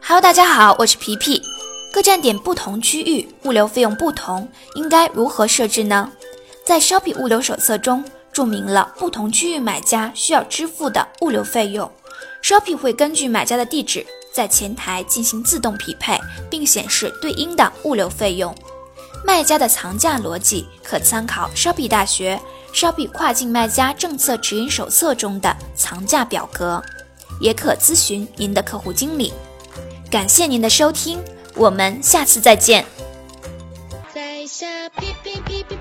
Hello，大家好，我是皮皮。各站点不同区域物流费用不同，应该如何设置呢？在 Shopee 物流手册中注明了不同区域买家需要支付的物流费用。Shopee 会根据买家的地址在前台进行自动匹配，并显示对应的物流费用。卖家的藏价逻辑可参考 Shopee 大学、Shopee 跨境卖家政策指引手册中的藏价表格，也可咨询您的客户经理。感谢您的收听，我们下次再见。在下哔哔哔哔